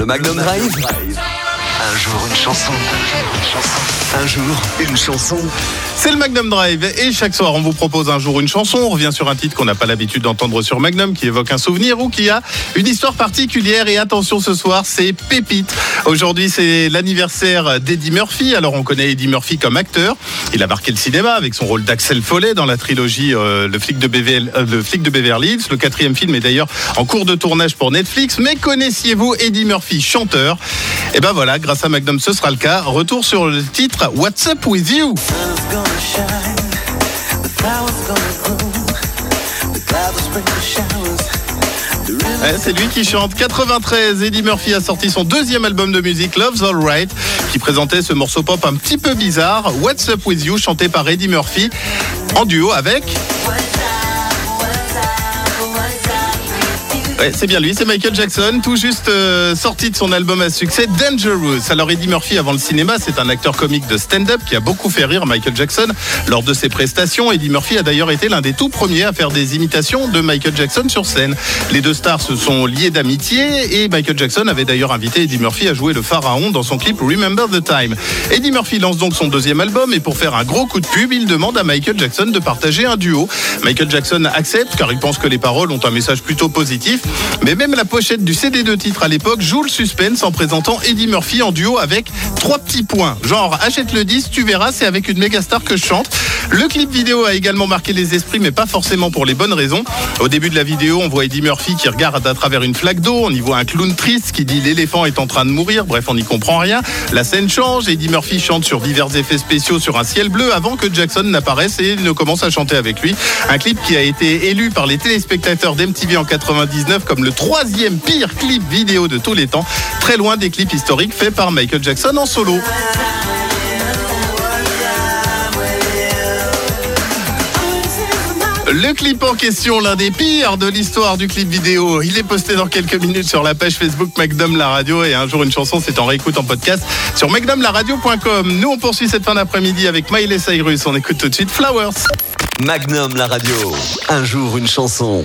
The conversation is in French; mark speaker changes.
Speaker 1: Le Magnum Drive. Un jour une chanson. Un jour une chanson.
Speaker 2: C'est le Magnum Drive et chaque soir on vous propose un jour une chanson. On revient sur un titre qu'on n'a pas l'habitude d'entendre sur Magnum qui évoque un souvenir ou qui a une histoire particulière. Et attention ce soir, c'est Pépite. Aujourd'hui c'est l'anniversaire d'Eddie Murphy. Alors on connaît Eddie Murphy comme acteur. Il a marqué le cinéma avec son rôle d'Axel Follet dans la trilogie euh, le, flic de euh, le flic de Beverly Hills. Le quatrième film est d'ailleurs en cours de tournage pour Netflix. Mais connaissiez-vous Eddie Murphy, chanteur? Et ben voilà, grâce à Magnum ce sera le cas. Retour sur le titre What's Up With You Ouais, C'est lui qui chante 93. Eddie Murphy a sorti son deuxième album de musique Love's Alright qui présentait ce morceau pop un petit peu bizarre What's Up With You chanté par Eddie Murphy en duo avec C'est bien lui, c'est Michael Jackson, tout juste euh, sorti de son album à succès Dangerous. Alors Eddie Murphy avant le cinéma, c'est un acteur comique de stand-up qui a beaucoup fait rire Michael Jackson lors de ses prestations. Eddie Murphy a d'ailleurs été l'un des tout premiers à faire des imitations de Michael Jackson sur scène. Les deux stars se sont liés d'amitié et Michael Jackson avait d'ailleurs invité Eddie Murphy à jouer le pharaon dans son clip Remember the Time. Eddie Murphy lance donc son deuxième album et pour faire un gros coup de pub, il demande à Michael Jackson de partager un duo. Michael Jackson accepte car il pense que les paroles ont un message plutôt positif. Mais même la pochette du CD de titre à l'époque joue le suspense en présentant Eddie Murphy en duo avec trois petits points. Genre, achète le disque, tu verras, c'est avec une méga star que je chante. Le clip vidéo a également marqué les esprits, mais pas forcément pour les bonnes raisons. Au début de la vidéo, on voit Eddie Murphy qui regarde à travers une flaque d'eau. On y voit un clown triste qui dit l'éléphant est en train de mourir. Bref, on n'y comprend rien. La scène change. Eddie Murphy chante sur divers effets spéciaux sur un ciel bleu avant que Jackson n'apparaisse et ne commence à chanter avec lui. Un clip qui a été élu par les téléspectateurs d'MTV en 99 comme le troisième pire clip vidéo de tous les temps, très loin des clips historiques faits par Michael Jackson en solo. Le clip en question, l'un des pires de l'histoire du clip vidéo, il est posté dans quelques minutes sur la page Facebook Magnum La Radio et un jour une chanson, c'est en réécoute en podcast sur magnumlaradio.com. Nous on poursuit cette fin d'après-midi avec Miley Cyrus, on écoute tout de suite Flowers.
Speaker 1: Magnum la radio. Un jour une chanson.